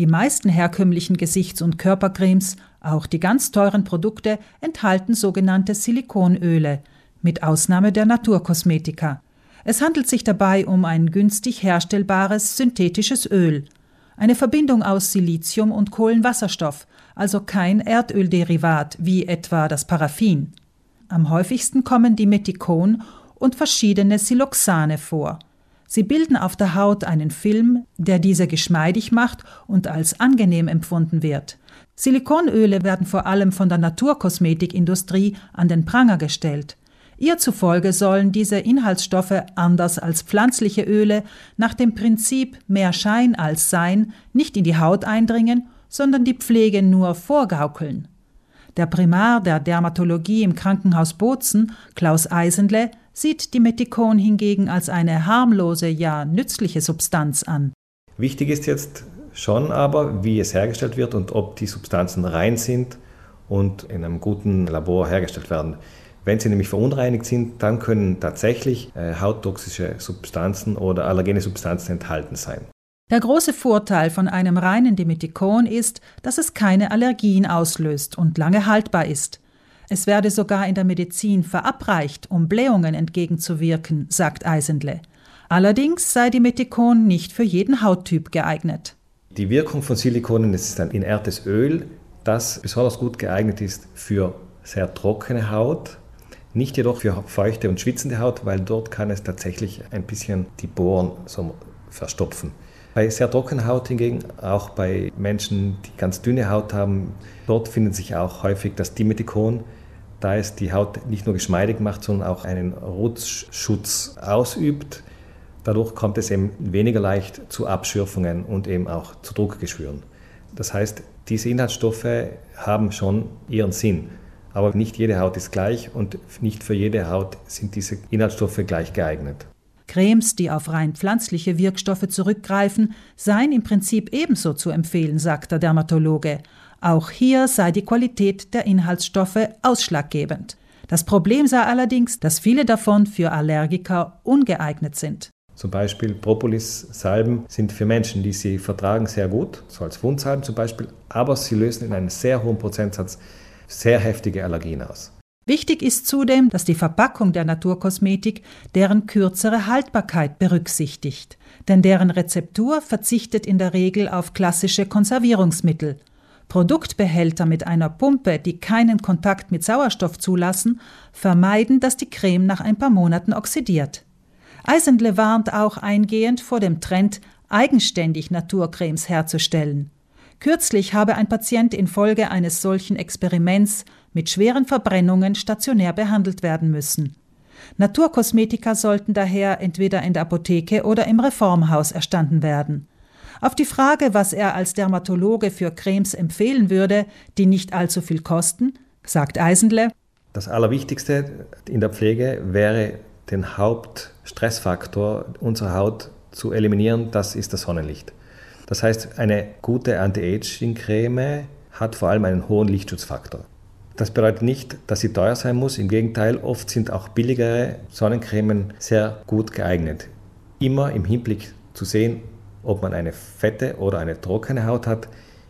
Die meisten herkömmlichen Gesichts- und Körpercremes, auch die ganz teuren Produkte, enthalten sogenannte Silikonöle, mit Ausnahme der Naturkosmetika. Es handelt sich dabei um ein günstig herstellbares synthetisches Öl, eine Verbindung aus Silizium und Kohlenwasserstoff, also kein Erdölderivat wie etwa das Paraffin. Am häufigsten kommen die Metikon und verschiedene Siloxane vor. Sie bilden auf der Haut einen Film, der diese geschmeidig macht und als angenehm empfunden wird. Silikonöle werden vor allem von der Naturkosmetikindustrie an den Pranger gestellt. Ihr zufolge sollen diese Inhaltsstoffe anders als pflanzliche Öle nach dem Prinzip mehr Schein als Sein nicht in die Haut eindringen, sondern die Pflege nur vorgaukeln. Der Primar der Dermatologie im Krankenhaus Bozen, Klaus Eisenle, sieht die Metikon hingegen als eine harmlose, ja nützliche Substanz an. Wichtig ist jetzt schon aber, wie es hergestellt wird und ob die Substanzen rein sind und in einem guten Labor hergestellt werden. Wenn sie nämlich verunreinigt sind, dann können tatsächlich äh, hauttoxische Substanzen oder allergene Substanzen enthalten sein. Der große Vorteil von einem reinen Dimethikon ist, dass es keine Allergien auslöst und lange haltbar ist. Es werde sogar in der Medizin verabreicht, um Blähungen entgegenzuwirken, sagt Eisenle. Allerdings sei Dimethikon nicht für jeden Hauttyp geeignet. Die Wirkung von Silikonen ist ein inertes Öl, das besonders gut geeignet ist für sehr trockene Haut, nicht jedoch für feuchte und schwitzende Haut, weil dort kann es tatsächlich ein bisschen die Poren so verstopfen. Bei sehr trockener Haut hingegen, auch bei Menschen, die ganz dünne Haut haben, dort findet sich auch häufig das Dimethikon, da es die Haut nicht nur geschmeidig macht, sondern auch einen Rutschschutz ausübt. Dadurch kommt es eben weniger leicht zu Abschürfungen und eben auch zu Druckgeschwüren. Das heißt, diese Inhaltsstoffe haben schon ihren Sinn. Aber nicht jede Haut ist gleich und nicht für jede Haut sind diese Inhaltsstoffe gleich geeignet. Cremes, die auf rein pflanzliche Wirkstoffe zurückgreifen, seien im Prinzip ebenso zu empfehlen, sagt der Dermatologe. Auch hier sei die Qualität der Inhaltsstoffe ausschlaggebend. Das Problem sei allerdings, dass viele davon für Allergiker ungeeignet sind. Zum Beispiel Propolis-Salben sind für Menschen, die sie vertragen, sehr gut, so als Wundsalben zum Beispiel, aber sie lösen in einem sehr hohen Prozentsatz sehr heftige Allergien aus. Wichtig ist zudem, dass die Verpackung der Naturkosmetik deren kürzere Haltbarkeit berücksichtigt, denn deren Rezeptur verzichtet in der Regel auf klassische Konservierungsmittel. Produktbehälter mit einer Pumpe, die keinen Kontakt mit Sauerstoff zulassen, vermeiden, dass die Creme nach ein paar Monaten oxidiert. Eisenle warnt auch eingehend vor dem Trend, eigenständig Naturcremes herzustellen. Kürzlich habe ein Patient infolge eines solchen Experiments mit schweren Verbrennungen stationär behandelt werden müssen. Naturkosmetika sollten daher entweder in der Apotheke oder im Reformhaus erstanden werden. Auf die Frage, was er als Dermatologe für Cremes empfehlen würde, die nicht allzu viel kosten, sagt Eisenle, das Allerwichtigste in der Pflege wäre, den Hauptstressfaktor unserer Haut zu eliminieren, das ist das Sonnenlicht. Das heißt, eine gute Anti-Aging-Creme hat vor allem einen hohen Lichtschutzfaktor. Das bedeutet nicht, dass sie teuer sein muss. Im Gegenteil, oft sind auch billigere Sonnencremen sehr gut geeignet. Immer im Hinblick zu sehen, ob man eine fette oder eine trockene Haut hat.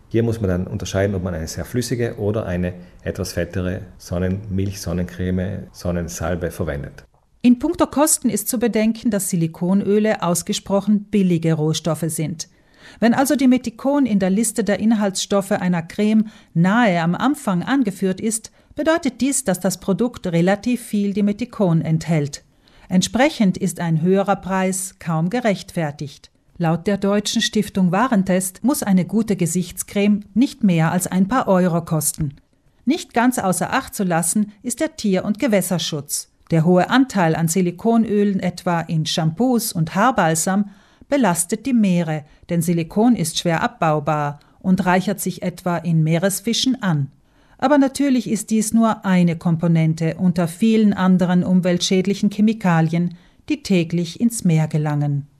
Hier muss man dann unterscheiden, ob man eine sehr flüssige oder eine etwas fettere Sonnenmilch, Sonnencreme, Sonnensalbe verwendet. In puncto Kosten ist zu bedenken, dass Silikonöle ausgesprochen billige Rohstoffe sind. Wenn also die Metikon in der Liste der Inhaltsstoffe einer Creme nahe am Anfang angeführt ist, bedeutet dies, dass das Produkt relativ viel Dimetikon enthält. Entsprechend ist ein höherer Preis kaum gerechtfertigt. Laut der deutschen Stiftung Warentest muss eine gute Gesichtscreme nicht mehr als ein paar Euro kosten. Nicht ganz außer Acht zu lassen ist der Tier- und Gewässerschutz. Der hohe Anteil an Silikonölen etwa in Shampoos und Haarbalsam belastet die Meere, denn Silikon ist schwer abbaubar und reichert sich etwa in Meeresfischen an. Aber natürlich ist dies nur eine Komponente unter vielen anderen umweltschädlichen Chemikalien, die täglich ins Meer gelangen